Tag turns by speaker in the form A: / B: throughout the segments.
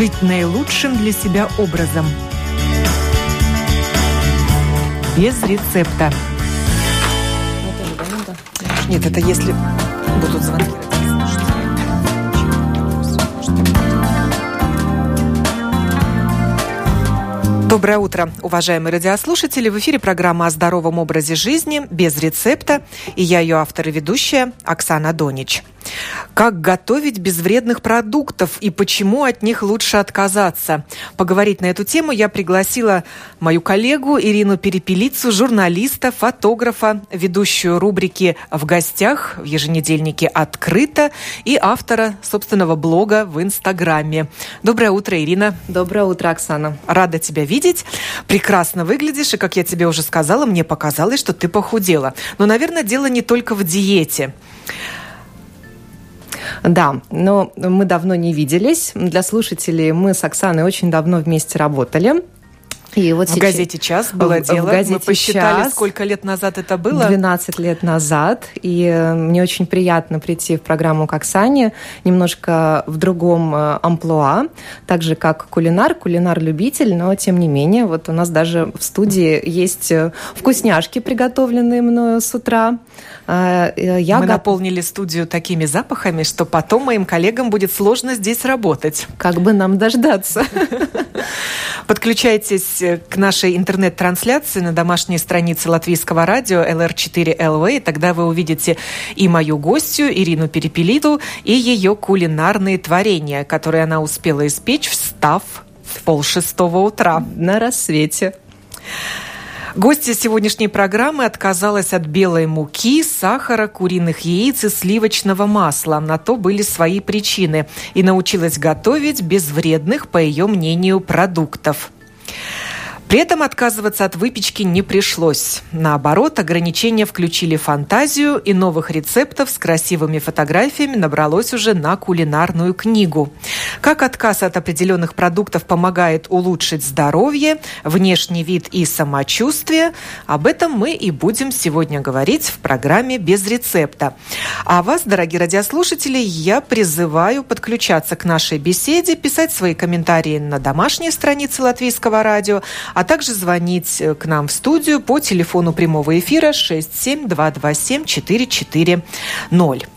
A: жить наилучшим для себя образом. Без рецепта.
B: Нет, это если будут звонки. Доброе утро, уважаемые радиослушатели. В эфире программа о здоровом образе жизни без рецепта. И я ее автор и ведущая Оксана Донич. Как готовить без вредных продуктов и почему от них лучше отказаться? Поговорить на эту тему я пригласила мою коллегу Ирину Перепелицу, журналиста, фотографа, ведущую рубрики «В гостях» в еженедельнике «Открыто» и автора собственного блога в Инстаграме. Доброе утро, Ирина.
C: Доброе утро, Оксана.
B: Рада тебя видеть. Прекрасно выглядишь, и, как я тебе уже сказала, мне показалось, что ты похудела. Но, наверное, дело не только в диете.
C: Да, но мы давно не виделись. Для слушателей мы с Оксаной очень давно вместе работали.
B: И вот в сейчас... газете «Час» было в, дело. В газете Мы посчитали, час, сколько лет назад это было?
C: 12 лет назад. И э, мне очень приятно прийти в программу к Оксане немножко в другом э, амплуа. Так же, как кулинар, кулинар-любитель, но тем не менее, вот у нас даже в студии есть э, вкусняшки, приготовленные мною с утра.
B: Я Мы го... наполнили студию такими запахами, что потом моим коллегам будет сложно здесь работать.
C: Как бы нам дождаться?
B: Подключайтесь к нашей интернет-трансляции на домашней странице латвийского радио LR4LV, и тогда вы увидите и мою гостью Ирину Перепелиду, и ее кулинарные творения, которые она успела испечь, встав в полшестого утра.
C: На рассвете.
B: Гостья сегодняшней программы отказалась от белой муки, сахара, куриных яиц и сливочного масла. На то были свои причины. И научилась готовить без вредных, по ее мнению, продуктов. При этом отказываться от выпечки не пришлось. Наоборот, ограничения включили фантазию, и новых рецептов с красивыми фотографиями набралось уже на кулинарную книгу. Как отказ от определенных продуктов помогает улучшить здоровье, внешний вид и самочувствие, об этом мы и будем сегодня говорить в программе «Без рецепта». А вас, дорогие радиослушатели, я призываю подключаться к нашей беседе, писать свои комментарии на домашней странице Латвийского радио, а также звонить э, к нам в студию по телефону прямого эфира 67227 440.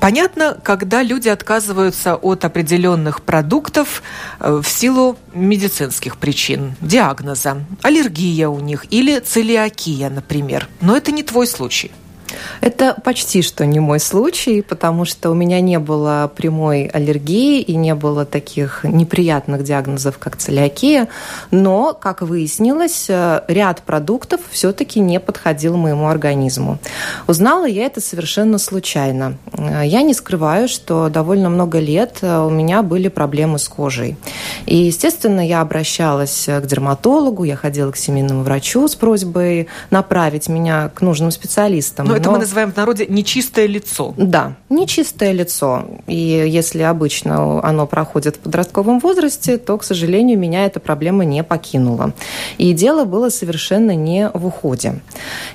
B: Понятно, когда люди отказываются от определенных продуктов э, в силу медицинских причин, диагноза, аллергия у них или целиакия, например. Но это не твой случай.
C: Это почти что не мой случай, потому что у меня не было прямой аллергии и не было таких неприятных диагнозов, как целиакия. Но, как выяснилось, э, ряд продуктов все-таки не подходил моему организму. Узнала я это совершенно случайно. Э, я не скрываю, что довольно много лет э, у меня были проблемы с кожей. И, естественно, я обращалась к дерматологу, я ходила к семейному врачу с просьбой направить меня к нужным специалистам.
B: Но, Но это мы называем в народе нечистое лицо.
C: Да, нечистое лицо. И если обычно оно проходит в подростковом возрасте, то, к сожалению, меня эта проблема не покинула. И дело было совершенно не в уходе.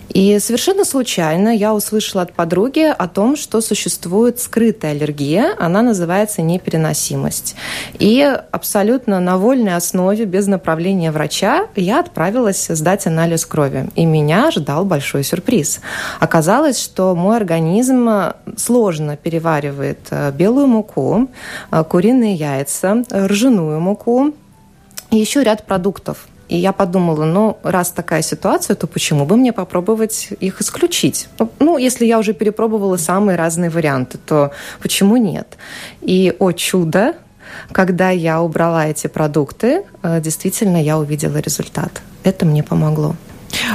C: И совершенно случайно я услышала от подруги о том, что существует скрытая аллергия, она называется непереносимость. И абсолютно на вольной основе, без направления врача, я отправилась сдать анализ крови. И меня ждал большой сюрприз. Оказалось, что мой организм сложно переваривает э, белую муку, э, куриные яйца, ржаную муку и еще ряд продуктов. И я подумала, ну, раз такая ситуация, то почему бы мне попробовать их исключить? Ну, ну, если я уже перепробовала самые разные варианты, то почему нет? И, о чудо, когда я убрала эти продукты, э, действительно я увидела результат. Это мне помогло.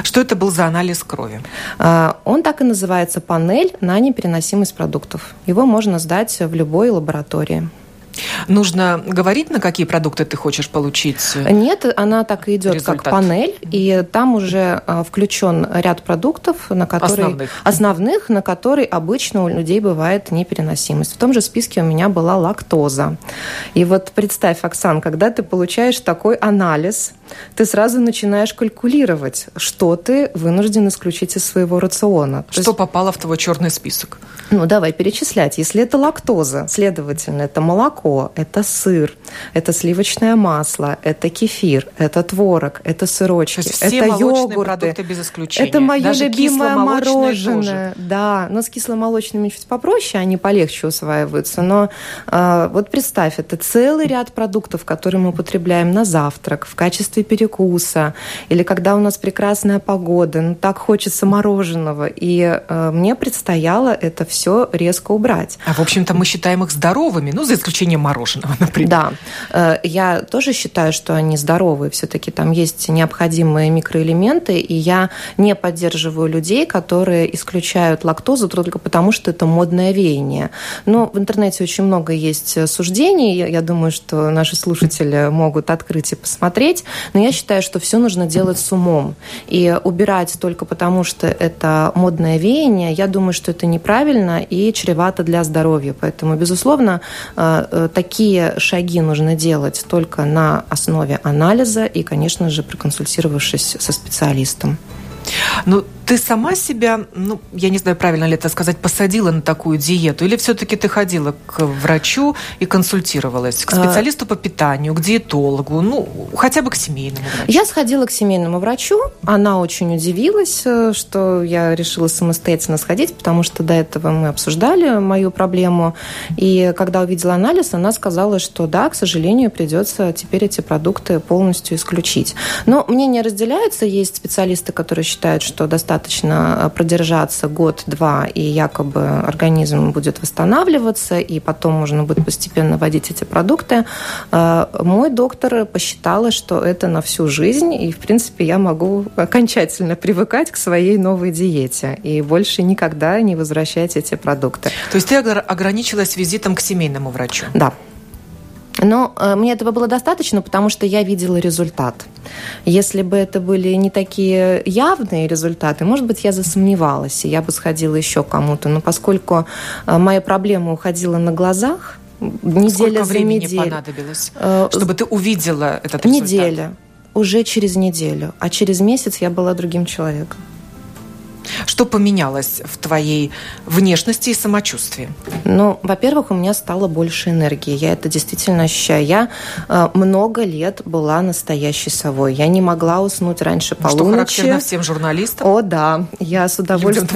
B: Что это был за анализ крови?
C: А, он так и называется «Панель на непереносимость продуктов». Его можно сдать в любой лаборатории.
B: Нужно говорить, на какие продукты ты хочешь получить?
C: Нет, она так и идет результат. как панель, и там уже а, включен ряд продуктов, на которые основных. основных, на которые обычно у людей бывает непереносимость. В том же списке у меня была лактоза. И вот представь, Оксан, когда ты получаешь такой анализ, ты сразу начинаешь калькулировать, что ты вынужден исключить из своего рациона.
B: Что есть, попало в твой черный список?
C: Ну, давай перечислять. Если это лактоза, следовательно, это молоко, это сыр, это сливочное масло, это кефир, это творог, это сырочки,
B: То есть
C: все
B: это
C: йогурты.
B: продукты без исключения.
C: Это мое
B: Даже
C: любимое мороженое.
B: Тоже.
C: Да, но с кисломолочными чуть попроще, они полегче усваиваются. Но э, вот представь, это целый ряд продуктов, которые мы употребляем на завтрак, в качестве перекуса, или когда у нас прекрасная погода, ну так хочется мороженого. И э, мне предстояло это все резко убрать.
B: А в общем-то мы считаем их здоровыми, ну за исключением мороженого, например.
C: Да, э, я тоже считаю, что они здоровые. Все-таки там есть необходимые микроэлементы, и я не поддерживаю людей, которые исключают лактозу только потому, что это модное веяние. Но в интернете очень много есть суждений. Я думаю, что наши слушатели могут открыть и посмотреть. Но я считаю, что все нужно делать с умом. И убирать только потому, что это модное веяние, я думаю, что это неправильно и чревато для здоровья. Поэтому, безусловно, э, э, такие шаги нужно делать только на основе анализа и, конечно же, проконсультировавшись со специалистом.
B: Ну, ты сама себя, ну, я не знаю, правильно ли это сказать, посадила на такую диету? Или все-таки ты ходила к врачу и консультировалась? К а, специалисту по питанию, к диетологу, ну, хотя бы к семейному врачу?
C: Я сходила к семейному врачу. Она очень удивилась, э, что я решила самостоятельно сходить, потому что до этого мы обсуждали мою проблему. И когда увидела анализ, она сказала, что да, к сожалению, придется теперь эти продукты полностью исключить. Но мнения разделяются. Есть специалисты, которые считают, что достаточно достаточно э, продержаться год-два, и якобы организм будет восстанавливаться, и потом можно будет постепенно вводить эти продукты. Э, мой доктор посчитала, что это на всю жизнь, и, в принципе, я могу окончательно привыкать к своей новой диете и больше никогда не возвращать эти продукты.
B: То есть ты ограничилась визитом к семейному врачу?
C: Да. Но э, мне этого было достаточно, потому что я видела результат. Если бы это были не такие явные результаты, может быть, я засомневалась, и я бы сходила еще кому-то. Но поскольку э, моя проблема уходила на глазах, неделя
B: Сколько
C: за
B: времени
C: неделю.
B: понадобилось, э, чтобы ты увидела этот результат?
C: Неделя. Уже через неделю. А через месяц я была другим человеком.
B: Что поменялось в твоей внешности и самочувствии?
C: Ну, во-первых, у меня стало больше энергии. Я это действительно ощущаю. Я э, много лет была настоящей совой. Я не могла уснуть раньше полуночи. Что
B: характерно всем журналистам?
C: О, да. Я с удовольствием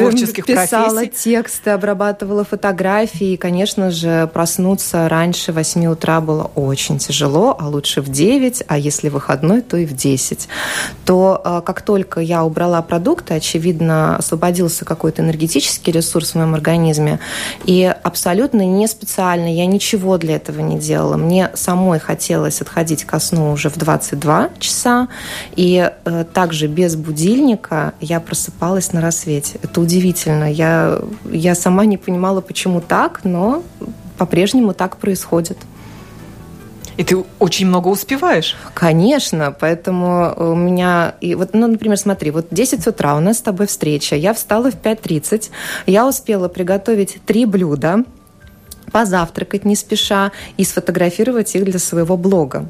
C: писала профессий. тексты, обрабатывала фотографии. И, конечно же, проснуться раньше 8 утра было очень тяжело, а лучше в 9, а если выходной, то и в 10. То э, как только я убрала продукты, очевидно, освободился какой-то энергетический ресурс в моем организме. И абсолютно не специально, я ничего для этого не делала. Мне самой хотелось отходить ко сну уже в 22 часа. И э, также без будильника я просыпалась на рассвете. Это удивительно. Я, я сама не понимала, почему так, но по-прежнему так происходит.
B: И ты очень много успеваешь?
C: Конечно, поэтому у меня... И вот, ну, например, смотри, вот 10 утра у нас с тобой встреча, я встала в 5.30, я успела приготовить три блюда, позавтракать не спеша и сфотографировать их для своего блога.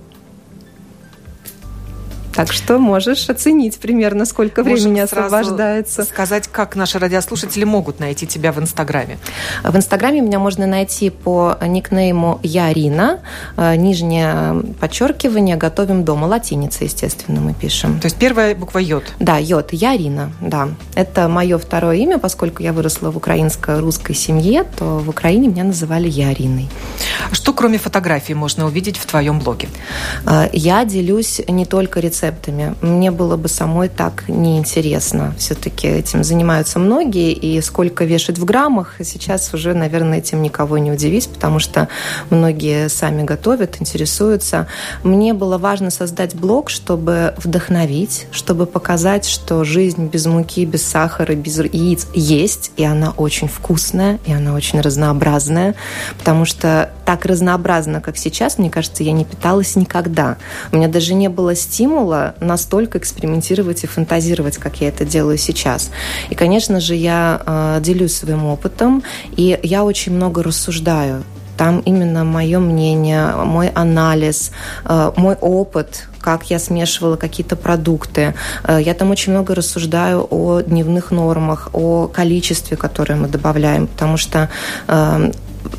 C: Так что можешь оценить примерно, сколько Можем времени освобождается.
B: сказать, как наши радиослушатели могут найти тебя в Инстаграме.
C: В Инстаграме меня можно найти по никнейму Ярина, э, нижнее подчеркивание, готовим дома, латиница, естественно, мы пишем.
B: То есть первая буква Йод?
C: Да, Йод, Ярина, да. Это мое второе имя, поскольку я выросла в украинско-русской семье, то в Украине меня называли Яриной.
B: Что кроме фотографий можно увидеть в твоем блоге?
C: Э, я делюсь не только рецептами, рецептами. Мне было бы самой так неинтересно. Все-таки этим занимаются многие, и сколько вешать в граммах, сейчас уже, наверное, этим никого не удивить, потому что многие сами готовят, интересуются. Мне было важно создать блог, чтобы вдохновить, чтобы показать, что жизнь без муки, без сахара, без яиц есть, и она очень вкусная, и она очень разнообразная, потому что так разнообразно, как сейчас, мне кажется, я не питалась никогда. У меня даже не было стимула настолько экспериментировать и фантазировать, как я это делаю сейчас. И, конечно же, я э, делюсь своим опытом, и я очень много рассуждаю там именно мое мнение, мой анализ, э, мой опыт, как я смешивала какие-то продукты. Э, я там очень много рассуждаю о дневных нормах, о количестве, которое мы добавляем, потому что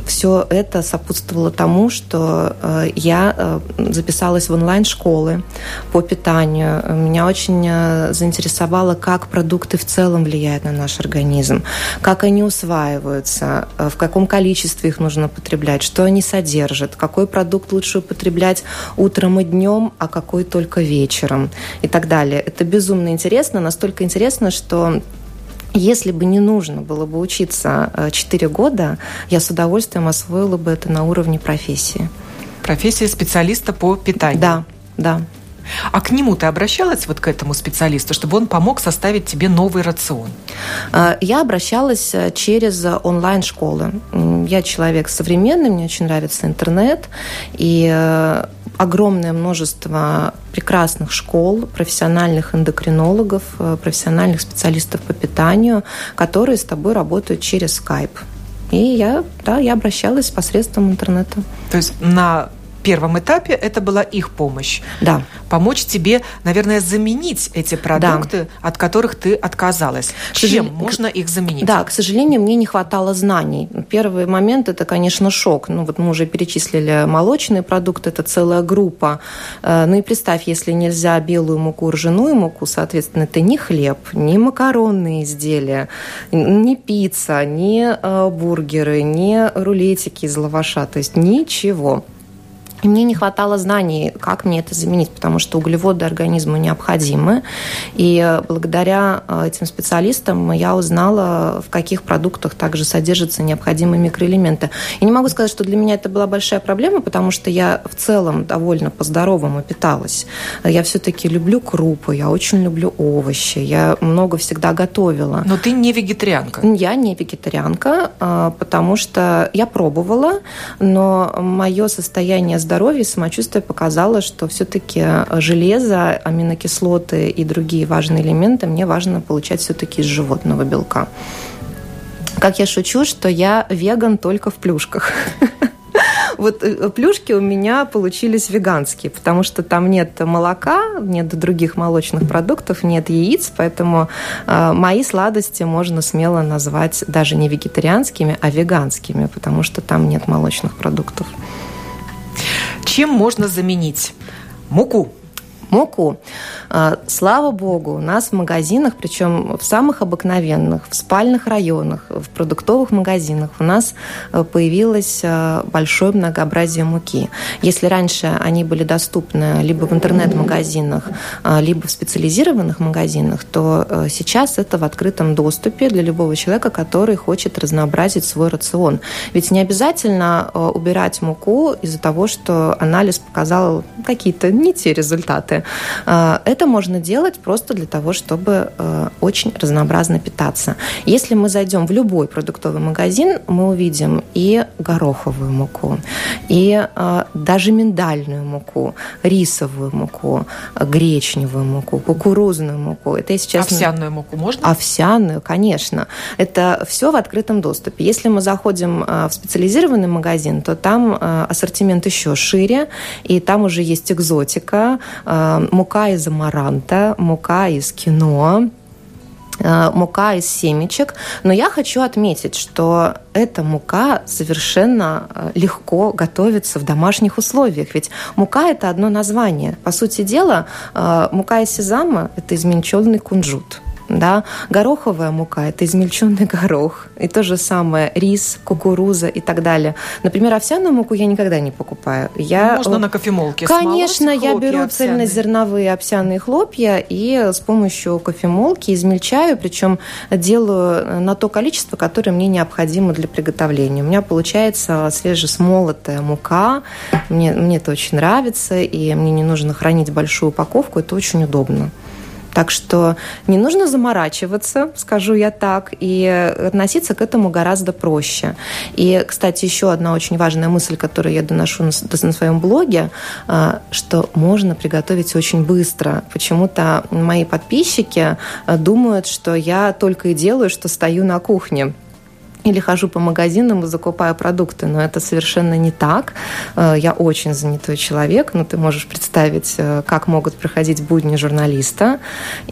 C: все это сопутствовало тому, что э, я э, записалась в онлайн-школы по питанию. Меня очень э, заинтересовало, как продукты в целом влияют на наш организм, как они усваиваются, в каком количестве их нужно потреблять, что они содержат, какой продукт лучше употреблять утром и днем, а какой только вечером и так далее. Это безумно интересно, настолько интересно, что если бы не нужно было бы учиться 4 э, года, я с удовольствием освоила бы это на уровне профессии.
B: Профессия специалиста по питанию.
C: Да, да.
B: А к нему ты обращалась, вот к этому специалисту, чтобы он помог составить тебе новый рацион?
C: Э, я обращалась э, через онлайн-школы. Я человек современный, мне очень нравится интернет, и огромное множество прекрасных школ, профессиональных эндокринологов, профессиональных специалистов по питанию, которые с тобой работают через Skype. И я, да, я обращалась посредством интернета.
B: То есть на первом этапе это была их помощь.
C: Да.
B: Помочь тебе, наверное, заменить эти продукты, да. от которых ты отказалась. Чем сожал... можно их заменить?
C: Да, к сожалению, мне не хватало знаний. Первый момент это, конечно, шок. Ну вот мы уже перечислили молочные продукты, это целая группа. Э, ну и представь, если нельзя белую муку, ржаную муку, соответственно, это не хлеб, не макаронные изделия, не пицца, не э, бургеры, не рулетики из лаваша, то есть ничего. И мне не хватало знаний, как мне это заменить, потому что углеводы организму необходимы. И благодаря э, этим специалистам я узнала, в каких продуктах также содержатся необходимые микроэлементы. И не могу сказать, что для меня это была большая проблема, потому что я в целом довольно по-здоровому питалась. Я все-таки люблю крупы, я очень люблю овощи, я много всегда готовила.
B: Но ты не вегетарианка?
C: Я не вегетарианка, э, потому что я пробовала, но мое состояние здоровья здоровья и самочувствие показало, что все-таки железо, аминокислоты и другие важные элементы мне важно получать все-таки из животного белка. Как я шучу, что я веган только в плюшках. Вот э, плюшки у меня получились веганские, потому что там нет молока, нет других молочных продуктов, нет яиц, поэтому э, мои сладости можно смело назвать даже не вегетарианскими, а веганскими, потому что там нет молочных продуктов.
B: Чем можно заменить муку?
C: Муку. А, слава богу, у нас в магазинах, причем в самых обыкновенных, в спальных районах, в продуктовых магазинах у нас э, появилось э, большое многообразие муки. Если раньше они были доступны либо в интернет-магазинах, э, либо в специализированных магазинах, то сейчас это в открытом доступе для любого человека, который хочет разнообразить свой рацион. Ведь не обязательно убирать муку из-за того, что анализ показал какие-то не те результаты. А, это можно делать просто для того, чтобы э, очень разнообразно питаться. Если мы зайдем в любой продуктовый магазин, мы увидим и гороховую муку, и э, даже миндальную муку, рисовую муку, гречневую муку, кукурузную муку.
B: Это сейчас овсяную муку можно?
C: Овсяную, конечно. Это все в открытом доступе. Если мы заходим в специализированный магазин, то там ассортимент еще шире, и там уже есть экзотика, мука из амаранта, мука из киноа, э, мука из семечек. Но я хочу отметить, что эта мука совершенно э, легко готовится в домашних условиях. Ведь мука – это одно название. По сути дела, э, мука из сезама – это измельченный кунжут – да? Гороховая мука – это измельченный горох. И то же самое рис, кукуруза и так далее. Например, овсяную муку я никогда не покупаю. Я...
B: Можно на кофемолке
C: Конечно, я беру цельнозерновые овсяные хлопья и с помощью кофемолки измельчаю, причем делаю на то количество, которое мне необходимо для приготовления. У меня получается свежесмолотая мука. Мне, мне это очень нравится, и мне не нужно хранить большую упаковку. Это очень удобно. Так что не нужно заморачиваться, скажу я так, и относиться к этому гораздо проще. И, кстати, еще одна очень важная мысль, которую я доношу на, на своем блоге, а, что можно приготовить очень быстро. Почему-то мои подписчики а, думают, что я только и делаю, что стою на кухне. Или хожу по магазинам и закупаю продукты, но это совершенно не так. Э, я очень занятой человек, но ты можешь представить, э, как могут проходить будни журналиста.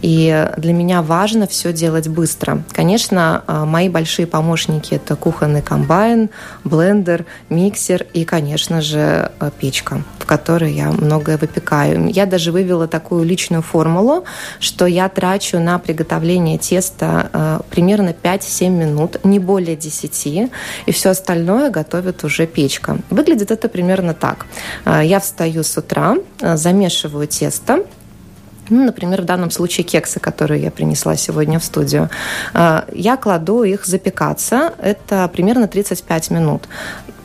C: И для меня важно все делать быстро. Конечно, э, мои большие помощники – это кухонный комбайн, блендер, миксер и, конечно же, печка, в которой я многое выпекаю. Я даже вывела такую личную формулу, что я трачу на приготовление теста примерно 5-7 минут, не более 10, и все остальное готовит уже печка. Выглядит это примерно так. А, я встаю с утра, а, замешиваю тесто, ну, например, в данном случае кексы, которые я принесла сегодня в студию. А, я кладу их запекаться. Это примерно 35 минут.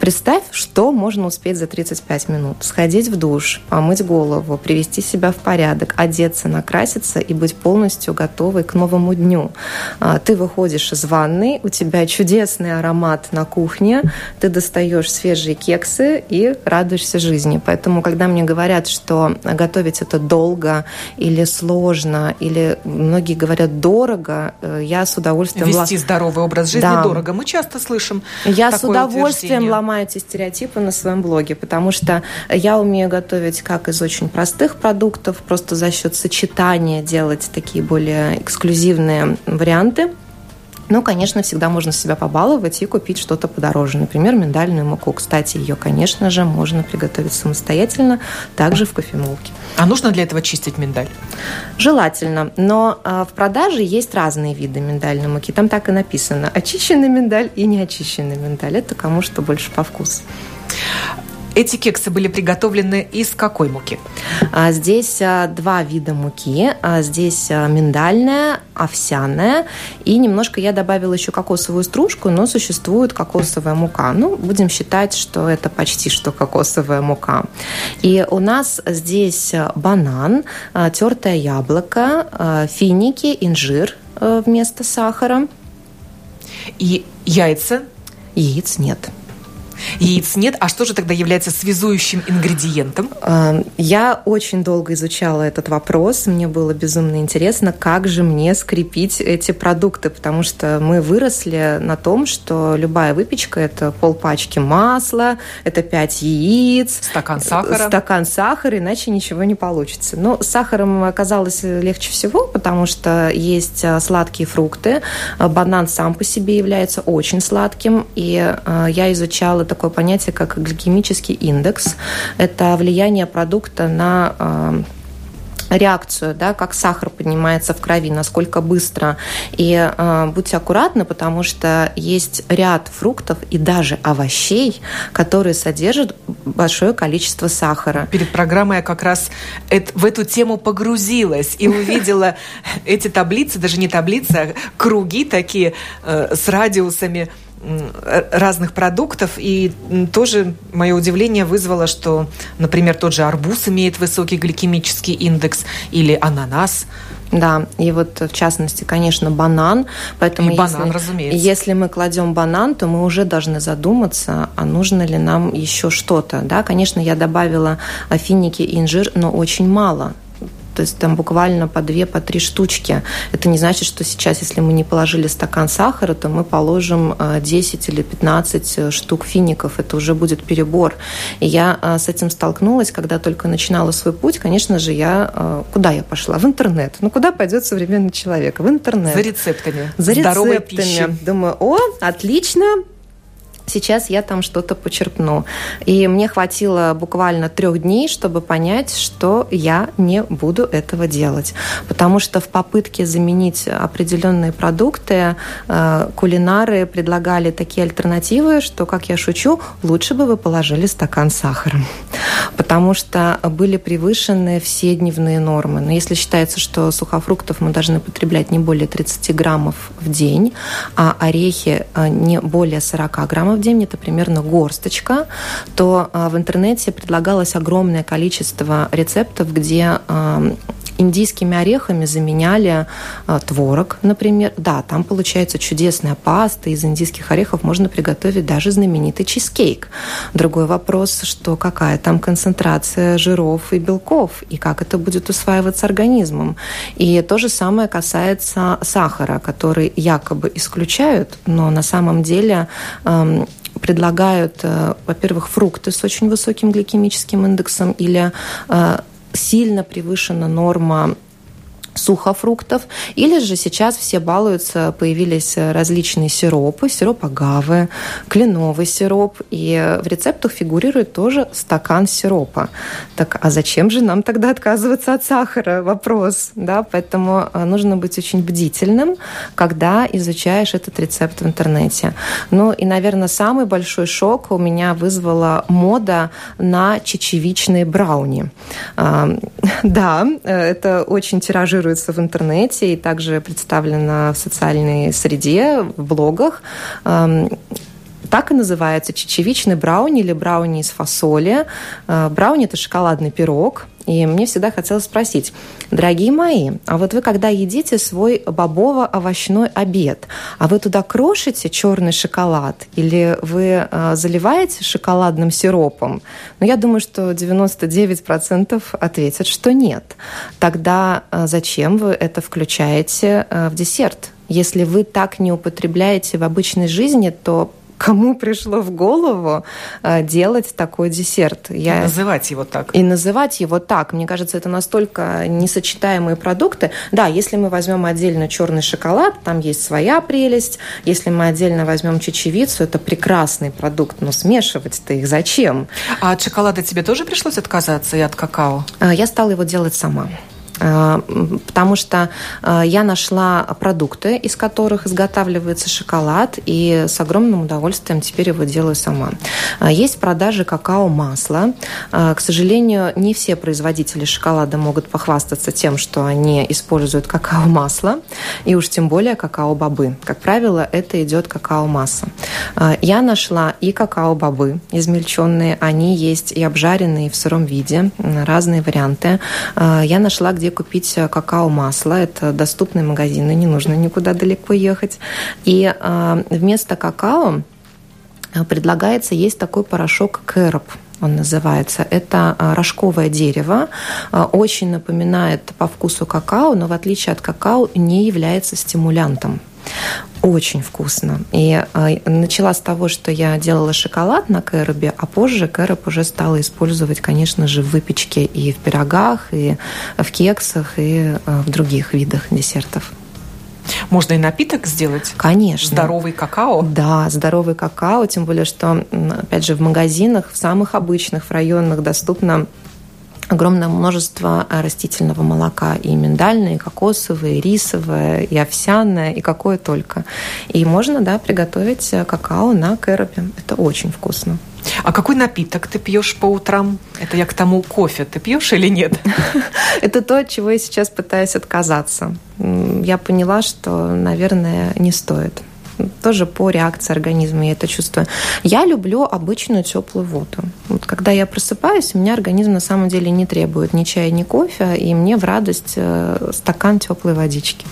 C: Представь, что можно успеть за 35 минут. Сходить в душ, помыть голову, привести себя в порядок, одеться, накраситься и быть полностью готовой к новому дню. А, ты выходишь из ванной, у тебя чудесный аромат на кухне, ты достаешь свежие кексы и радуешься жизни. Поэтому, когда мне говорят, что готовить это долго или сложно, или многие говорят дорого, э, я с удовольствием...
B: Вести здоровый образ жизни да. дорого. Мы часто слышим
C: Я с удовольствием ломаю ломаю эти стереотипы на своем блоге, потому что я умею готовить как из очень простых продуктов, просто за счет сочетания делать такие более эксклюзивные варианты. Но, конечно, всегда можно себя побаловать и купить что-то подороже. Например, миндальную муку. Кстати, ее, конечно же, можно приготовить самостоятельно, также в кофемолке.
B: А нужно для этого чистить миндаль?
C: Желательно. Но э, в продаже есть разные виды миндальной муки. Там так и написано. Очищенный миндаль и неочищенный миндаль. Это кому что больше по вкусу.
B: Эти кексы были приготовлены из какой муки?
C: А, здесь а, два вида муки. А, здесь миндальная, овсяная. И немножко я добавила еще кокосовую стружку, но существует кокосовая мука. Ну, будем считать, что это почти что кокосовая мука. И у нас здесь банан, тертое яблоко, финики, инжир вместо сахара.
B: И яйца?
C: Яиц нет.
B: Яиц нет. А что же тогда является связующим ингредиентом?
C: Эм, я очень долго изучала этот вопрос. Мне было безумно интересно, как же мне скрепить эти продукты, потому что мы выросли на том, что любая выпечка – это полпачки масла, это 5 яиц,
B: стакан сахара.
C: Стакан сахара, иначе ничего не получится. Но с сахаром оказалось легче всего, потому что есть э, сладкие фрукты. Банан сам по себе является очень сладким, и э, я изучала такое понятие, как гликемический индекс. Это влияние продукта на э, реакцию, да, как сахар поднимается в крови, насколько быстро. И э, будьте аккуратны, потому что есть ряд фруктов и даже овощей, которые содержат большое количество сахара.
B: Перед программой я как раз в эту тему погрузилась и увидела эти таблицы, даже не таблицы, а круги такие э, с радиусами разных продуктов. И тоже мое удивление вызвало, что, например, тот же арбуз имеет высокий гликемический индекс или ананас.
C: Да, и вот в частности, конечно, банан. Поэтому
B: и банан, если, разумеется.
C: Если мы кладем банан, то мы уже должны задуматься, а нужно ли нам еще что-то. Да, конечно, я добавила финики и инжир, но очень мало то есть там буквально по две, по три штучки. Это не значит, что сейчас, если мы не положили стакан сахара, то мы положим 10 э, или 15 э, штук фиников. Это уже будет перебор. И я э, с этим столкнулась, когда только начинала свой путь. Конечно же, я... Куда я пошла? В интернет. Ну, куда пойдет современный человек? В интернет.
B: За рецептами.
C: За рецептами. Пищи. Думаю, о, отлично, Сейчас я там что-то почерпну. И мне хватило буквально трех дней, чтобы понять, что я не буду этого делать. Потому что в попытке заменить определенные продукты э, кулинары предлагали такие альтернативы, что, как я шучу, лучше бы вы положили стакан сахара. Потому что были превышены все дневные нормы. Но если считается, что сухофруктов мы должны потреблять не более 30 граммов в день, а орехи э, не более 40 граммов в день, это примерно горсточка, то а, в интернете предлагалось огромное количество рецептов, где индийскими орехами заменяли э, творог, например. Да, там получается чудесная паста из индийских орехов. Можно приготовить даже знаменитый чизкейк. Другой вопрос, что какая там концентрация жиров и белков, и как это будет усваиваться организмом. И то же самое касается сахара, который якобы исключают, но на самом деле эм, предлагают, э, во-первых, фрукты с очень высоким гликемическим индексом или э, сильно превышена норма сухофруктов. Или же сейчас все балуются, появились различные сиропы, сироп агавы, кленовый сироп. И в рецептах фигурирует тоже стакан сиропа. Так, а зачем же нам тогда отказываться от сахара? Вопрос. Да? Поэтому э, нужно быть очень бдительным, когда изучаешь этот рецепт в интернете. Ну и, наверное, самый большой шок у меня вызвала мода на чечевичные брауни. Да, э, это очень тиражируется тиражируется в интернете и также представлена в социальной среде, в блогах. Так и называется чечевичный брауни или брауни из фасоли. Э, брауни – это шоколадный пирог – и мне всегда хотелось спросить, дорогие мои, а вот вы когда едите свой бобово-овощной обед, а вы туда крошите черный шоколад или вы э, заливаете шоколадным сиропом? Ну, я думаю, что 99% ответят, что нет. Тогда э, зачем вы это включаете э, в десерт? Если вы так не употребляете в обычной жизни, то кому пришло в голову э, делать такой десерт.
B: Я... И называть его так.
C: И называть его так. Мне кажется, это настолько несочетаемые продукты. Да, если мы возьмем отдельно черный шоколад, там есть своя прелесть. Если мы отдельно возьмем чечевицу, это прекрасный продукт, но смешивать-то их зачем?
B: А от шоколада тебе тоже пришлось отказаться и от какао?
C: Э, я стала его делать сама. Э, потому что э, я нашла продукты, из которых изготавливается шоколад, и с огромным удовольствием теперь его делаю сама. Э, есть в продаже какао-масло. К сожалению, не все производители шоколада могут похвастаться тем, что они используют какао-масло, и уж тем более какао-бобы. Как правило, это идет какао-масса. Я нашла и какао-бобы измельченные, они есть и обжаренные в сыром виде, разные варианты. Я нашла, где где купить э, какао-масло. Это доступные магазины, не нужно никуда далеко ехать. И э, вместо какао э, предлагается есть такой порошок кэроп он называется. Это рожковое дерево, очень напоминает по вкусу какао, но в отличие от какао не является стимулянтом. Очень вкусно. И э, начала с того, что я делала шоколад на кэробе, а позже кэроб уже стала использовать, конечно же, в выпечке и в пирогах, и в кексах, и э, в других видах десертов.
B: Можно и напиток сделать?
C: Конечно.
B: Здоровый какао?
C: Да, здоровый какао, тем более, что, опять же, в магазинах, в самых обычных, в районах доступно огромное множество э, растительного молока, и миндальное, и кокосовое, и рисовое, и овсяное, и какое только. И можно, да, приготовить э, какао на кэропе. Это очень вкусно.
B: А какой напиток ты пьешь по утрам? Это я к тому кофе. Ты пьешь или нет?
C: Это то, от чего я сейчас пытаюсь отказаться. Я поняла, что, наверное, не стоит тоже по реакции организма я это чувствую. Я люблю обычную теплую воду. Когда я просыпаюсь, у меня организм на самом деле не требует ни чая, ни кофе, и мне в радость э, стакан теплой водички.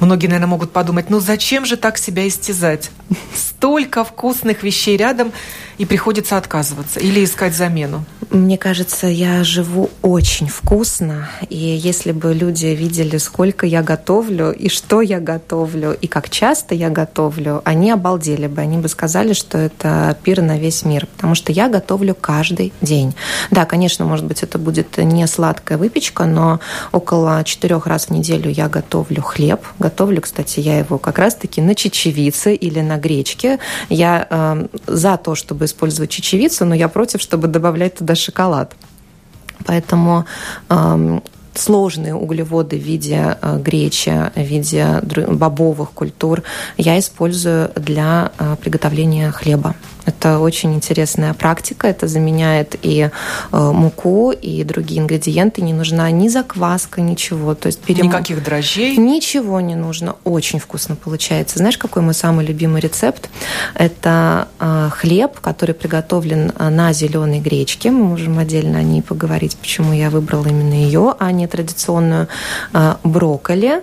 B: Многие, наверное, могут подумать, ну зачем же так себя истязать? Столько вкусных вещей рядом, и приходится отказываться или искать замену.
C: Мне кажется, я живу очень вкусно, и если бы люди видели, сколько я готовлю, и что я готовлю, и как часто я готовлю, они обалдели бы, они бы сказали, что это пир на весь мир, потому что я готовлю каждый день. Да, конечно, может быть, это будет не сладкая выпечка, но около четырех раз в неделю я готовлю хлеб. Готовлю, кстати, я его как раз-таки на чечевице или на гречке. Я э, за то, чтобы использовать чечевицу, но я против, чтобы добавлять туда шоколад. Поэтому э, сложные углеводы в виде э, гречи, в виде бобовых культур я использую для э, приготовления хлеба. Это очень интересная практика. Это заменяет и э, муку, и другие ингредиенты. Не нужна ни закваска, ничего. То есть
B: перем... Никаких дрожжей?
C: Ничего не нужно. Очень вкусно получается. Знаешь, какой мой самый любимый рецепт? Это э, хлеб, который приготовлен э, на зеленой гречке. Мы можем отдельно о ней поговорить, почему я выбрала именно ее, а не традиционную э, брокколи,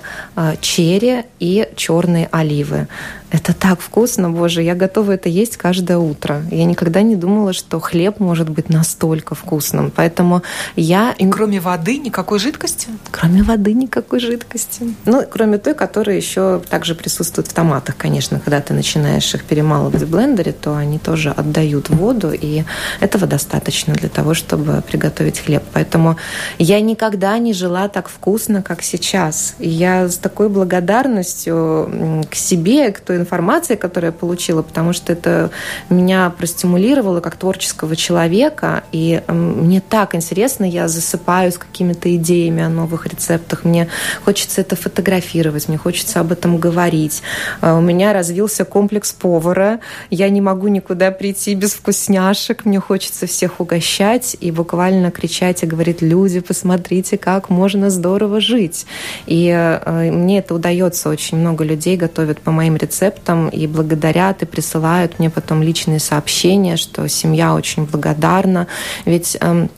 C: черри и черные оливы. Это так вкусно, боже, я готова это есть каждое утро. Я никогда не думала, что хлеб может быть настолько вкусным. Поэтому я...
B: Кроме воды никакой жидкости?
C: Кроме воды никакой жидкости. Ну, кроме той, которая еще также присутствует в томатах, конечно. Когда ты начинаешь их перемалывать в блендере, то они тоже отдают воду, и этого достаточно для того, чтобы приготовить хлеб. Поэтому я никогда не жила так вкусно, как сейчас. И я с такой благодарностью к себе, к той информации, которую я получила, потому что это меня простимулировало как творческого человека, и мне так интересно, я засыпаю с какими-то идеями о новых рецептах, мне хочется это фотографировать, мне хочется об этом говорить. А, у меня развился комплекс повара, я не могу никуда прийти без вкусняшек, мне хочется всех угощать и буквально кричать и говорить, люди, посмотрите, как можно здорово жить. И э, мне это удается, очень много людей готовят по моим рецептам, рецептам и благодарят, и присылают мне потом личные сообщения, что семья очень благодарна. Ведь эм,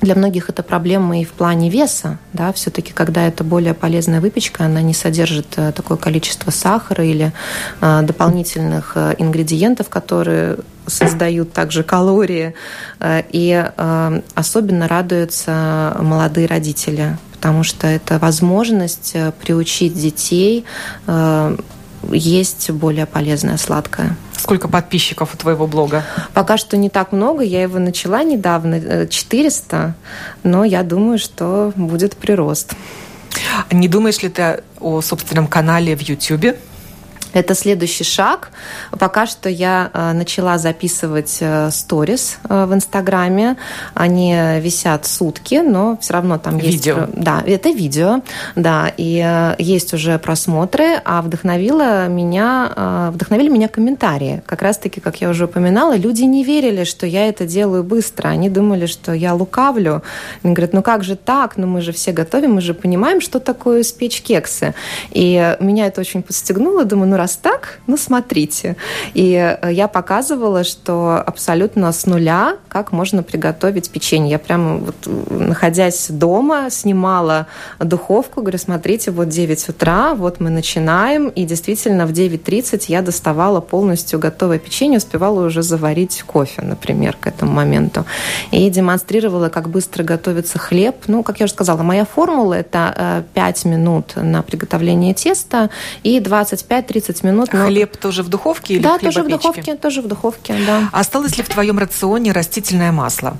C: для многих это проблема и в плане веса, да, все-таки, когда это более полезная выпечка, она не содержит э, такое количество сахара или э, дополнительных э, ингредиентов, которые создают также калории, э, и э, особенно радуются молодые родители, потому что это возможность э, приучить детей есть более полезное сладкое.
B: Сколько подписчиков у твоего блога?
C: Пока что не так много. Я его начала недавно, 400, э, но я думаю, что будет прирост.
B: Не думаешь ли ты о собственном канале в YouTube?
C: Это следующий шаг. Пока что я э, начала записывать э, сторис э, в Инстаграме. Они висят сутки, но все равно там
B: видео.
C: есть... Да, это видео, да, и есть уже просмотры, а вдохновило меня, вдохновили меня комментарии. Как раз-таки, как я уже упоминала, люди не верили, что я это делаю быстро. Они думали, что я лукавлю. Они говорят, ну как же так? Ну мы же все готовим, мы же понимаем, что такое испечь кексы. И меня это очень подстегнуло. Думаю, ну раз так, ну смотрите. И э, я показывала, что абсолютно с нуля, как можно приготовить печенье. Я прямо вот, находясь дома, снимала духовку, говорю, смотрите, вот 9 утра, вот мы начинаем, и действительно в 9.30 я доставала полностью готовое печенье, успевала уже заварить кофе, например, к этому моменту. И демонстрировала, как быстро готовится хлеб. Ну, как я уже сказала, моя формула – это 5 э, минут на приготовление теста и 25-30 15 минут.
B: Но... Хлеб тоже в духовке или
C: Да, тоже в духовке, тоже в духовке, да.
B: Осталось ли в твоем рационе растительное масло?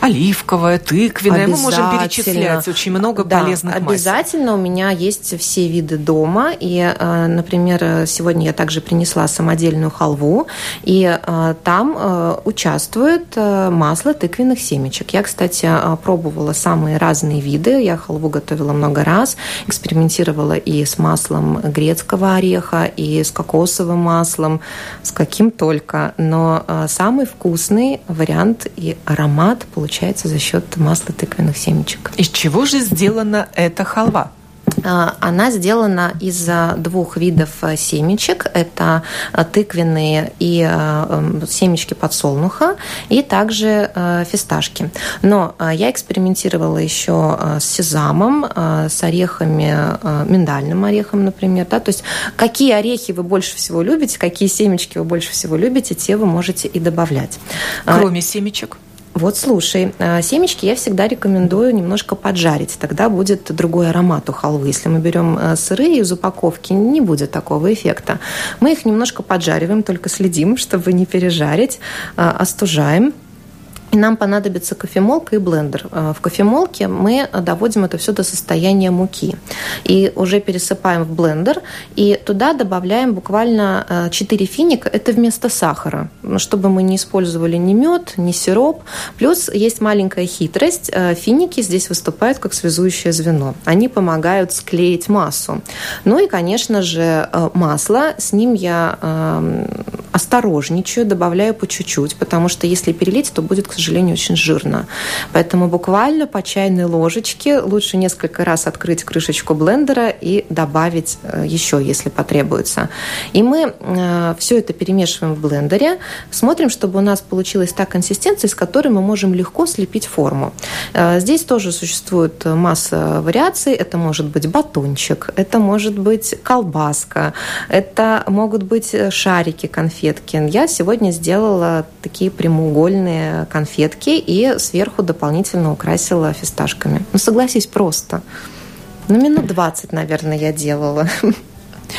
B: Оливковое, тыквенное, мы можем перечислять очень много да, полезных
C: масел. Обязательно у меня есть все виды дома. И, э, например, сегодня я также принесла самодельную халву, и э, там э, участвует масло тыквенных семечек. Я, кстати, пробовала самые разные виды. Я халву готовила много раз, экспериментировала и с маслом грецкого ореха, и с кокосовым маслом, с каким только. Но а, самый вкусный вариант и аромат получается за счет масла тыквенных семечек.
B: Из чего же сделана эта халва?
C: А, она сделана из двух видов э, семечек. Это тыквенные и семечки подсолнуха, и также фисташки. Но я экспериментировала еще с сезамом, с орехами, миндальным орехом, например. Да? То есть какие орехи вы больше всего любите, какие семечки вы больше всего любите, те вы можете и добавлять.
B: Кроме семечек?
C: Вот слушай, э, семечки я всегда рекомендую немножко поджарить, тогда будет другой аромат у халвы. Если мы берем э, сырые из упаковки, не будет такого эффекта. Мы их немножко поджариваем, только следим, чтобы не пережарить, э, остужаем нам понадобится кофемолка и блендер. Э, в кофемолке мы доводим это все до состояния муки. И уже пересыпаем в блендер, и туда добавляем буквально 4 э, финика. Это вместо сахара, чтобы мы не использовали ни мед, ни сироп. Плюс есть маленькая хитрость. Э, финики здесь выступают как связующее звено. Они помогают склеить массу. Ну и, конечно же, масло. С ним я осторожничаю, добавляю по чуть-чуть, потому что если перелить, то будет, к сожалению, очень жирно. Поэтому буквально по чайной ложечке лучше несколько раз открыть крышечку блендера и добавить э, еще, если потребуется. И мы э, все это перемешиваем в блендере, смотрим, чтобы у нас получилась та консистенция, с которой мы можем легко слепить форму. Э, здесь тоже существует масса вариаций. Это может быть батончик, это может быть колбаска, это могут быть шарики, конфетки. Я сегодня сделала такие прямоугольные конфетки и сверху дополнительно украсила фисташками. Ну, согласись, просто. Ну, минут 20, наверное, я делала.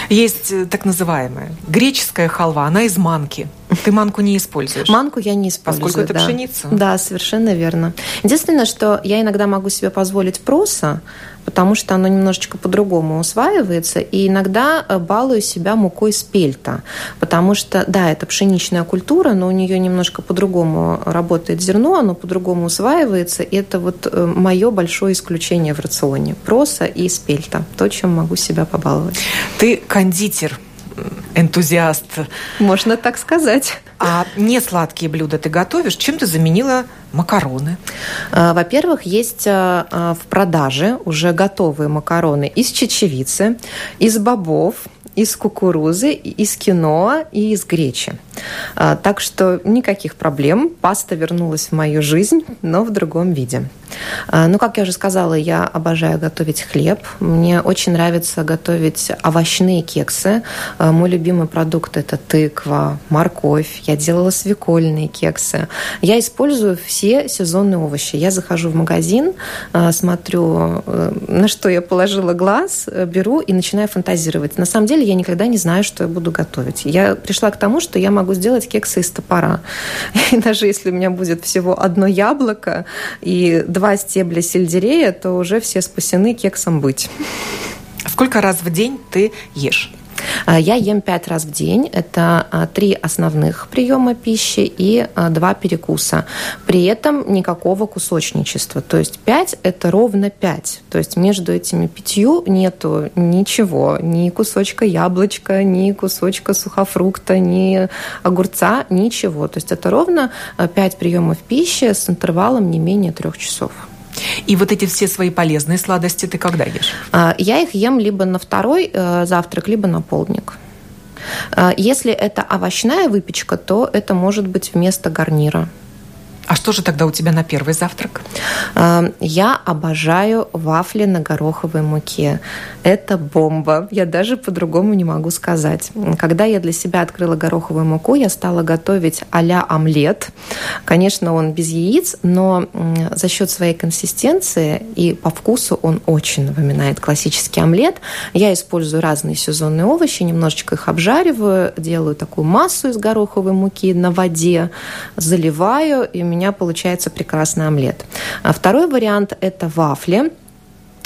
B: Есть э, так называемая греческая халва, она из манки. Ты манку не используешь?
C: Манку я не использую.
B: Поскольку это
C: да.
B: пшеница.
C: Да, совершенно верно. Единственное, что я иногда могу себе позволить проса, потому что оно немножечко по-другому усваивается. И иногда э, балую себя мукой спельта, потому что, да, это пшеничная культура, но у нее немножко по-другому работает зерно, оно по-другому усваивается. И это вот э, мое большое исключение в рационе. Проса и спельта. То, чем могу себя побаловать.
B: Ты кондитер, энтузиаст.
C: Можно так сказать.
B: А не сладкие блюда ты готовишь? Чем ты заменила макароны?
C: А, во-первых, есть а, а, в продаже уже готовые макароны из чечевицы, из бобов, из кукурузы, из киноа и из гречи. Так что никаких проблем. Паста вернулась в мою жизнь, но в другом виде. Ну, как я уже сказала, я обожаю готовить хлеб. Мне очень нравится готовить овощные кексы. Мой любимый продукт – это тыква, морковь. Я делала свекольные кексы. Я использую все сезонные овощи. Я захожу в магазин, смотрю, э, на что я положила глаз, э, беру и начинаю фантазировать. На самом деле я никогда не знаю, что я буду готовить. Я пришла к тому, что я могу сделать кексы из топора. И даже если у меня будет всего одно яблоко и два стебля сельдерея, то уже все спасены кексом быть.
B: Сколько раз в день ты ешь?
C: А, я ем пять раз в день. Это а, три основных приема пищи и а, два перекуса. При этом никакого кусочничества. То есть пять – это ровно пять. То есть между этими пятью нету ничего. Ни кусочка яблочка, ни кусочка сухофрукта, ни огурца, ничего. То есть это ровно пять приемов пищи с интервалом не менее трех часов.
B: И вот эти все свои полезные сладости ты когда ешь?
C: А, я их ем либо на второй э, завтрак, либо на полдник. А, если это овощная выпечка, то это может быть вместо гарнира.
B: А что же тогда у тебя на первый завтрак?
C: Эм, я обожаю вафли на гороховой муке. Это бомба. Я даже по-другому не могу сказать. Когда я для себя открыла гороховую муку, я стала готовить а-ля омлет. Конечно, он без яиц, но за счет своей консистенции и по вкусу он очень напоминает классический омлет. Я использую разные сезонные овощи, немножечко их обжариваю, делаю такую массу из гороховой муки на воде, заливаю, и у меня получается прекрасный омлет. А второй вариант – это вафли.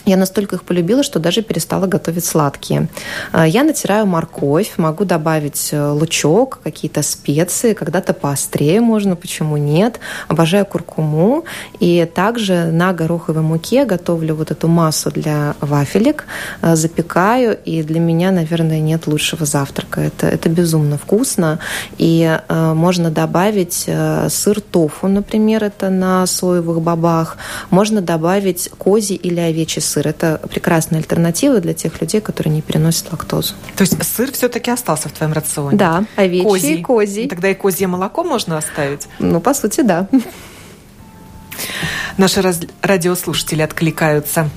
C: Я настолько их полюбила, что даже перестала готовить сладкие. А, я натираю морковь, могу добавить э, лучок, какие-то специи, когда-то поострее можно, почему нет. Обожаю куркуму. И также на гороховой муке готовлю вот эту массу для вафелек, э, запекаю, и для меня, наверное, нет лучшего завтрака. Это, это безумно вкусно. И э, можно добавить э, сыр тофу, например, это на соевых бобах. Можно добавить козий или овечий сыр. Это прекрасная альтернатива для тех людей, которые не переносят лактозу.
B: То есть сыр все-таки остался в твоем рационе?
C: Да, овечий козий. и козий.
B: Тогда и козье молоко можно оставить?
C: Ну, по сути, да.
B: Наши радиослушатели откликаются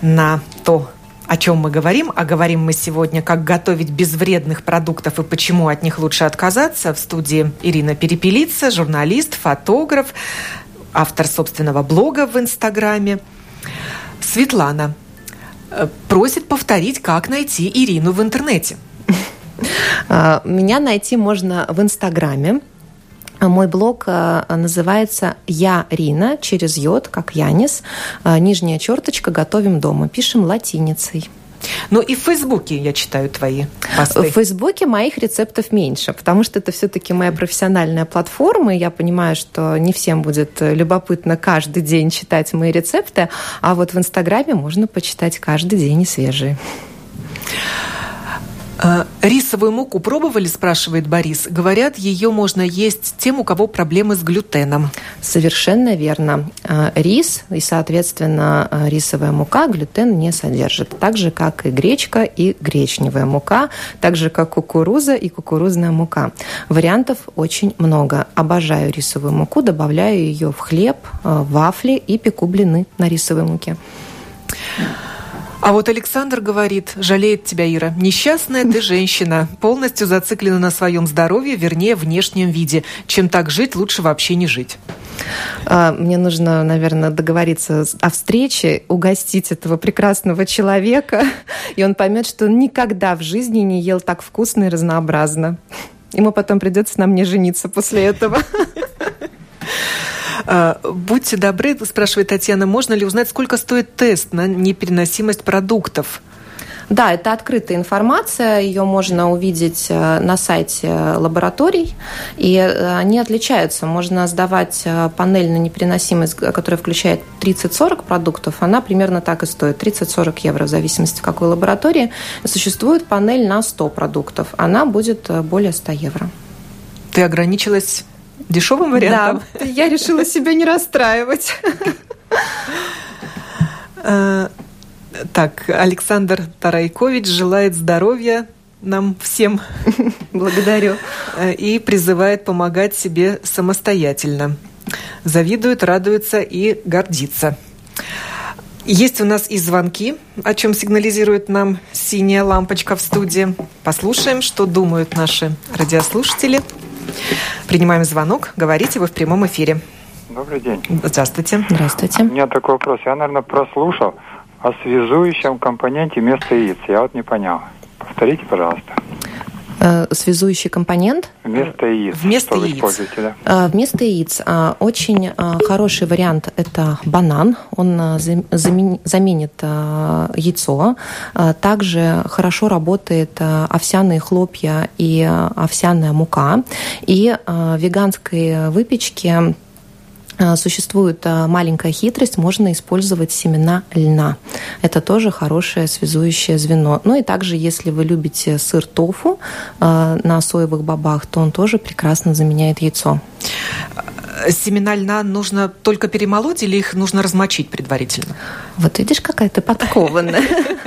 B: на то, о чем мы говорим. А говорим мы сегодня, как готовить без вредных продуктов и почему от них лучше отказаться. В студии Ирина Перепелица, журналист, фотограф, автор собственного блога в Инстаграме. Светлана э, просит повторить, как найти Ирину в интернете.
C: А, меня найти можно в Инстаграме. Мой блог э, называется «Я Рина» через йод, как Янис. Э, нижняя черточка «Готовим дома». Пишем латиницей.
B: Ну и в Фейсбуке я читаю твои посты.
C: В Фейсбуке моих рецептов меньше, потому что это все-таки моя профессиональная платформа, и я понимаю, что не всем будет любопытно каждый день читать мои рецепты, а вот в Инстаграме можно почитать каждый день и свежие.
B: А, Рисовую муку пробовали, спрашивает Борис. Говорят, ее можно есть тем, у кого проблемы с глютеном.
C: Совершенно верно. А, рис и, соответственно, а, рисовая мука глютен не содержит. Так же, как и гречка и гречневая мука, так же, как кукуруза и кукурузная мука. Вариантов очень много. Обожаю рисовую муку, добавляю ее в хлеб, вафли и пеку блины на рисовой муке.
B: А вот Александр говорит, жалеет тебя, Ира. Несчастная ты женщина, полностью зациклена на своем здоровье, вернее, внешнем виде. Чем так жить, лучше вообще не жить.
C: А, мне нужно, наверное, договориться о встрече, угостить этого прекрасного человека, и он поймет, что он никогда в жизни не ел так вкусно и разнообразно. Ему потом придется на мне жениться после этого.
B: А, будьте добры, спрашивает Татьяна, можно ли узнать, сколько стоит тест на непереносимость продуктов?
C: Да, это открытая информация, ее можно увидеть э, на сайте лабораторий, и э, они отличаются. Можно сдавать э, панель на непереносимость, которая включает 30-40 продуктов, она примерно так и стоит, 30-40 евро, в зависимости в какой лаборатории. Существует панель на 100 продуктов, она будет более 100 евро.
B: Ты ограничилась дешевым вариантом?
C: Да, я решила себя не расстраивать.
B: Э, так, Александр Тарайкович желает здоровья нам всем.
C: Благодарю.
B: Э, и призывает помогать себе самостоятельно. Завидует, радуется и гордится. Есть у нас и звонки, о чем сигнализирует нам синяя лампочка в студии. Послушаем, что думают наши радиослушатели. Принимаем звонок. Говорите вы в прямом эфире.
D: Добрый день.
B: Здравствуйте.
C: Здравствуйте.
D: У меня такой вопрос. Я, наверное, прослушал о связующем компоненте вместо яиц. Я вот не понял. Повторите, пожалуйста.
C: Э, связующий компонент.
D: Вместо яиц.
B: Вместо
D: что
B: яиц.
D: Вы да?
C: Э, вместо яиц э, очень хороший вариант – это банан. Он заменит яйцо. Также хорошо работает овсяные хлопья и овсяная мука. И веганской выпечке а, существует а, маленькая хитрость, можно использовать семена льна. Это тоже хорошее связующее звено. Ну и также, если вы любите сыр тофу а, на соевых бобах, то он тоже прекрасно заменяет яйцо.
B: Семена льна нужно только перемолоть или их нужно размочить предварительно?
C: Вот видишь, какая ты подкованная.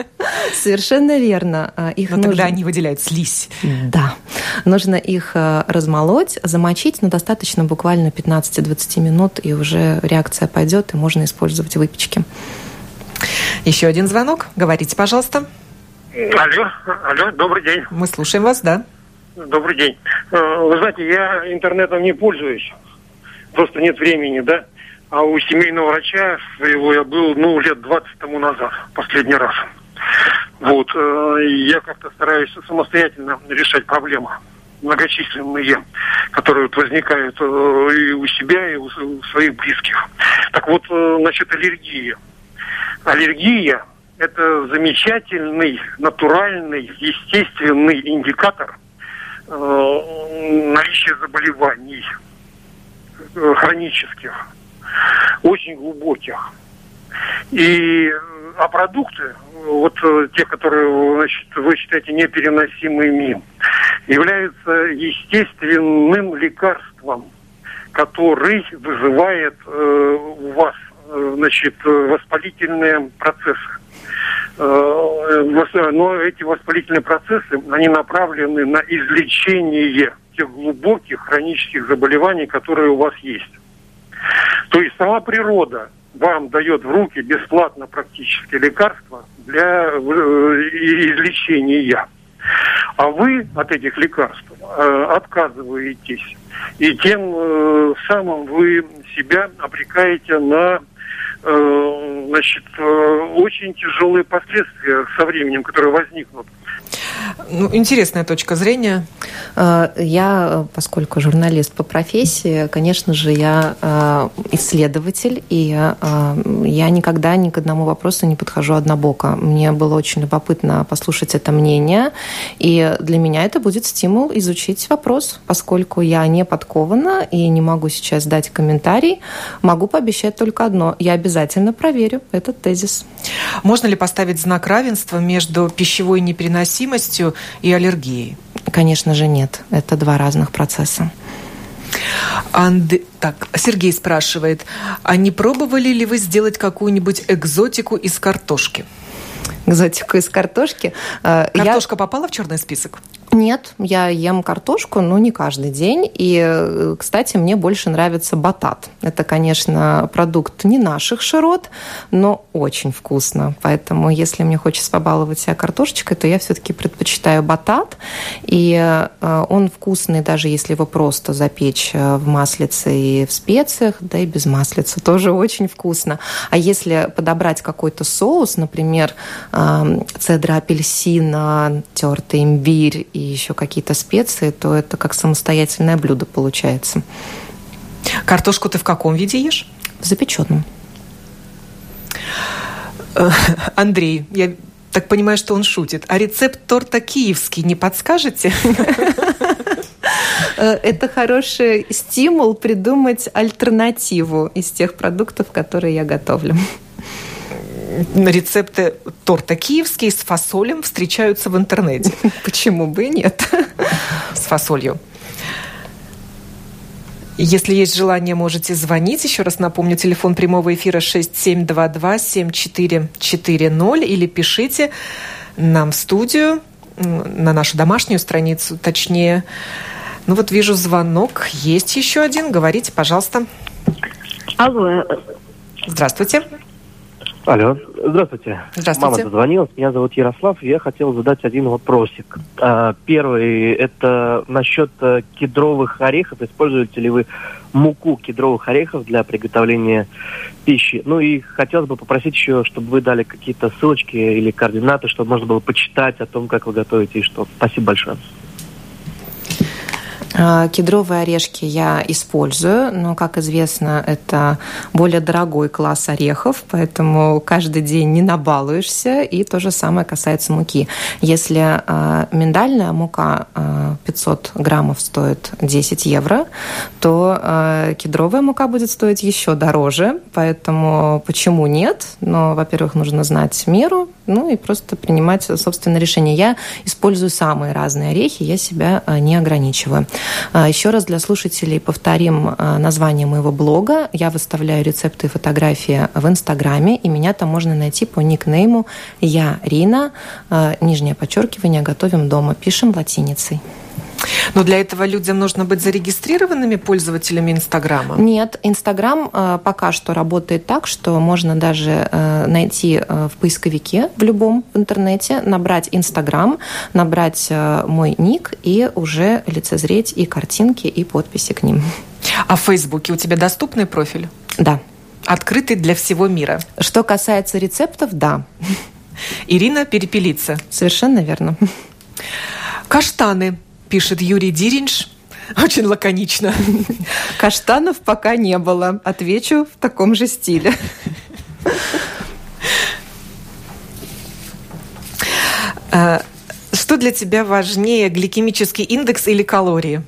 C: Совершенно верно.
B: Их Но нужно... тогда они выделяют слизь.
C: Да. Нужно их размолоть, замочить, но достаточно буквально 15-20 минут, и уже реакция пойдет, и можно использовать выпечки.
B: Еще один звонок. Говорите, пожалуйста.
E: Алло, алло, добрый день.
B: Мы слушаем вас, да.
E: Добрый день. Вы знаете, я интернетом не пользуюсь просто нет времени, да. А у семейного врача своего я был, ну, лет 20 тому назад, последний раз. Вот, э, я как-то стараюсь самостоятельно решать проблемы многочисленные, которые вот возникают э, и у себя, и у своих близких. Так вот, э, значит, аллергия. Аллергия – это замечательный, натуральный, естественный индикатор наличия заболеваний – Э, хронических, очень глубоких. И а продукты, вот э, те, которые значит, вы считаете непереносимыми, являются естественным лекарством, который вызывает э, у вас э, значит, воспалительные процессы. Э, но эти воспалительные процессы, они направлены на излечение тех глубоких хронических заболеваний, которые у вас есть. То есть сама природа вам дает в руки бесплатно практически лекарства для э, излечения. А вы от этих лекарств э, отказываетесь. И тем э, самым вы себя обрекаете на значит, э, очень тяжелые последствия со временем, которые возникнут.
B: Ну, интересная точка зрения.
C: Э, я, поскольку журналист по профессии, конечно же, я э, исследователь, и э, я никогда ни к одному вопросу не подхожу однобоко. Мне было очень любопытно послушать это мнение, и для меня это будет стимул изучить вопрос, поскольку я не подкована и не могу сейчас дать комментарий, могу пообещать только одно. Я обязательно проверю этот тезис.
B: Можно ли поставить знак равенства между пищевой непереносимостью и аллергией?
C: Конечно же, нет. Это два разных процесса.
B: Анд... Так, Сергей спрашивает, а не пробовали ли вы сделать какую-нибудь экзотику из картошки?
C: Экзотику из картошки?
B: Э, Картошка Я... попала в черный список?
C: Нет, я ем картошку, но не каждый день. И, э, кстати, мне больше нравится батат. Это, конечно, продукт не наших широт, но очень вкусно. Поэтому, если мне хочется побаловать себя картошечкой, то я все-таки предпочитаю батат. И э, он вкусный, даже если его просто запечь э, в маслице и в специях, да и без маслица, тоже очень вкусно. А если подобрать какой-то соус, например, цедра апельсина, тертый имбирь и еще какие-то специи, то это как самостоятельное блюдо получается.
B: Картошку ты в каком виде ешь?
C: В запеченном.
B: Э, Андрей, я так понимаю, что он шутит. А рецепт торта киевский не подскажете?
C: Э, это хороший стимул придумать альтернативу из тех продуктов, которые я готовлю
B: рецепты торта киевский с фасолем встречаются в интернете.
C: Почему бы и нет?
B: С фасолью. Если есть желание, можете звонить. Еще раз напомню, телефон прямого эфира 6722-7440 или пишите нам в студию, на нашу домашнюю страницу, точнее. Ну вот вижу звонок. Есть еще один. Говорите, пожалуйста.
F: Алло.
B: Здравствуйте.
F: Алло, здравствуйте.
B: Здравствуйте.
F: Мама дозвонилась, меня зовут Ярослав, я хотел задать один вопросик. А, первый, это насчет э, кедровых орехов. Используете ли вы муку кедровых орехов для приготовления пищи? Ну и хотелось бы попросить еще, чтобы вы дали какие-то ссылочки или координаты, чтобы можно было почитать о том, как вы готовите и что. Спасибо большое.
C: А, кедровые орешки я использую, но, как известно, это более дорогой класс орехов, поэтому каждый день не набалуешься, и то же самое касается муки. Если а, миндальная мука 500 а, граммов стоит 10 евро, то кедровая мука будет стоить еще дороже, поэтому почему нет? Но, во-первых, нужно знать меру, ну и просто принимать собственное решение. Я использую самые разные орехи, я себя не ограничиваю. А, Еще раз для слушателей повторим а, название моего блога. Я выставляю рецепты и фотографии в Инстаграме, и меня там можно найти по никнейму «Я Рина», а, нижнее подчеркивание «Готовим дома». Пишем латиницей.
B: Но для этого людям нужно быть зарегистрированными пользователями Инстаграма?
C: Нет, Инстаграм э, пока что работает так, что можно даже э, найти э, в поисковике в любом в интернете, набрать Инстаграм, набрать мой ник и уже лицезреть и картинки, и подписи к ним.
B: А в Фейсбуке у тебя доступный профиль?
C: Да.
B: Открытый для всего мира?
C: Что касается рецептов, да.
B: Ирина Перепелица.
C: Совершенно верно.
B: Каштаны пишет Юрий Диринш. Очень лаконично.
C: Каштанов пока не было. Отвечу в таком же стиле.
B: А, что для тебя важнее, гликемический индекс или калории?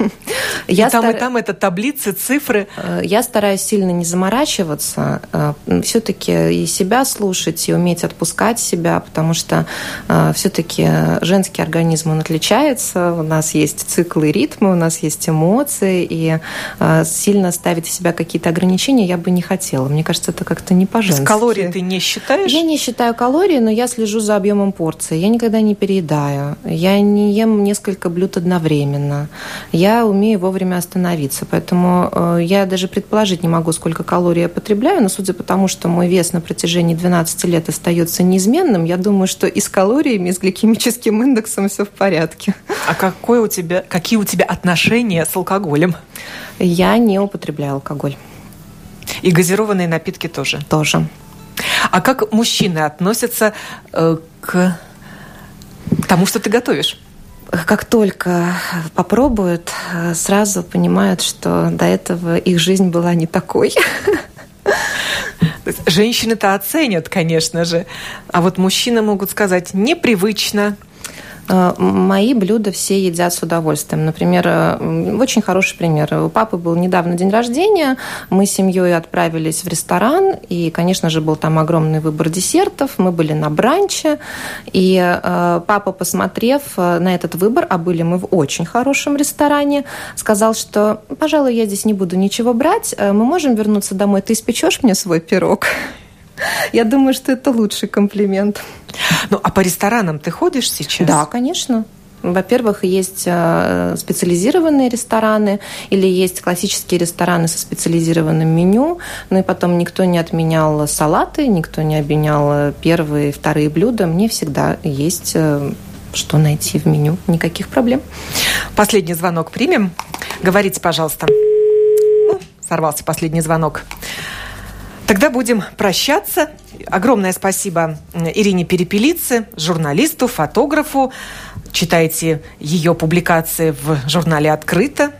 B: Я и там, стар... и там это таблицы, цифры.
C: Э, я стараюсь сильно не заморачиваться, э, все-таки и себя слушать, и уметь отпускать себя, потому что э, все-таки женский организм, он отличается, у нас есть циклы ритмы, у нас есть эмоции, и сильно ставить в себя какие-то ограничения я бы не хотела. Мне кажется, это как-то не по-женски.
B: Калории ты не считаешь?
C: Я не считаю калории, но я слежу за объемом порции. Я никогда не переедаю. Я не ем несколько блюд одновременно. Я умею вовремя остановиться. Поэтому э, я даже предположить не могу, сколько калорий я потребляю, но судя по тому, что мой вес на протяжении 12 лет остается неизменным, я думаю, что и с калориями, и с гликемическим индексом все в порядке.
B: А какое у тебя, какие у тебя отношения с алкоголем?
C: Я не употребляю алкоголь.
B: И газированные напитки тоже?
C: Тоже.
B: А как мужчины относятся э, к тому, что ты готовишь?
C: Как только попробуют, сразу понимают, что до этого их жизнь была не такой.
B: Женщины-то оценят, конечно же, а вот мужчины могут сказать непривычно.
C: Э, мои блюда все едят с удовольствием. Например, э, очень хороший пример. У папы был недавно день рождения, мы с семьей отправились в ресторан, и, конечно же, был там огромный выбор десертов, мы были на бранче, и э, папа, посмотрев на этот выбор, а были мы в очень хорошем ресторане, сказал, что, пожалуй, я здесь не буду ничего брать, мы можем вернуться домой, ты испечешь мне свой пирог? Я думаю, что это лучший комплимент.
B: Ну, а по ресторанам ты ходишь сейчас?
C: Да, конечно. Во-первых, есть э, специализированные рестораны или есть классические рестораны со специализированным меню. Ну и потом никто не отменял салаты, никто не обменял первые и вторые блюда. Мне всегда есть э, что найти в меню. Никаких проблем.
B: Последний звонок примем. Говорите, пожалуйста. сорвался последний звонок. Тогда будем прощаться. Огромное спасибо Ирине Перепелице, журналисту, фотографу. Читайте ее публикации в журнале «Открыто».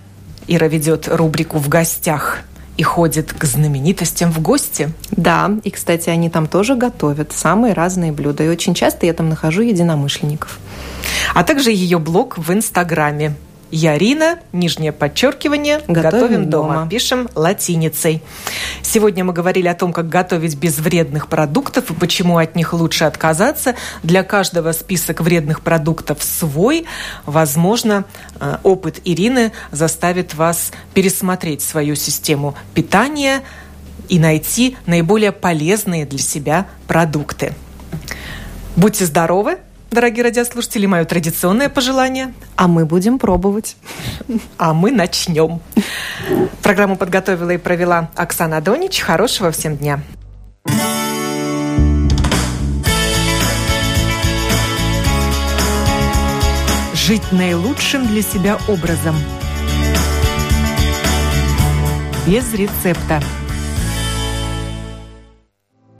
B: Ира ведет рубрику «В гостях» и ходит к знаменитостям в гости.
C: Да, и, кстати, они там тоже готовят самые разные блюда. И очень часто я там нахожу единомышленников.
B: А также ее блог в Инстаграме Ярина, нижнее подчеркивание, готовим, готовим дома. дома. Пишем латиницей. Сегодня мы говорили о том, как готовить без вредных продуктов и почему от них лучше отказаться. Для каждого список вредных продуктов свой. Возможно, э, опыт Ирины заставит вас пересмотреть свою систему питания и найти наиболее полезные для себя продукты. Будьте здоровы! Дорогие радиослушатели, мое традиционное пожелание.
C: А мы будем пробовать.
B: А мы начнем. Программу подготовила и провела Оксана Донич. Хорошего всем дня.
A: Жить наилучшим для себя образом. Без рецепта.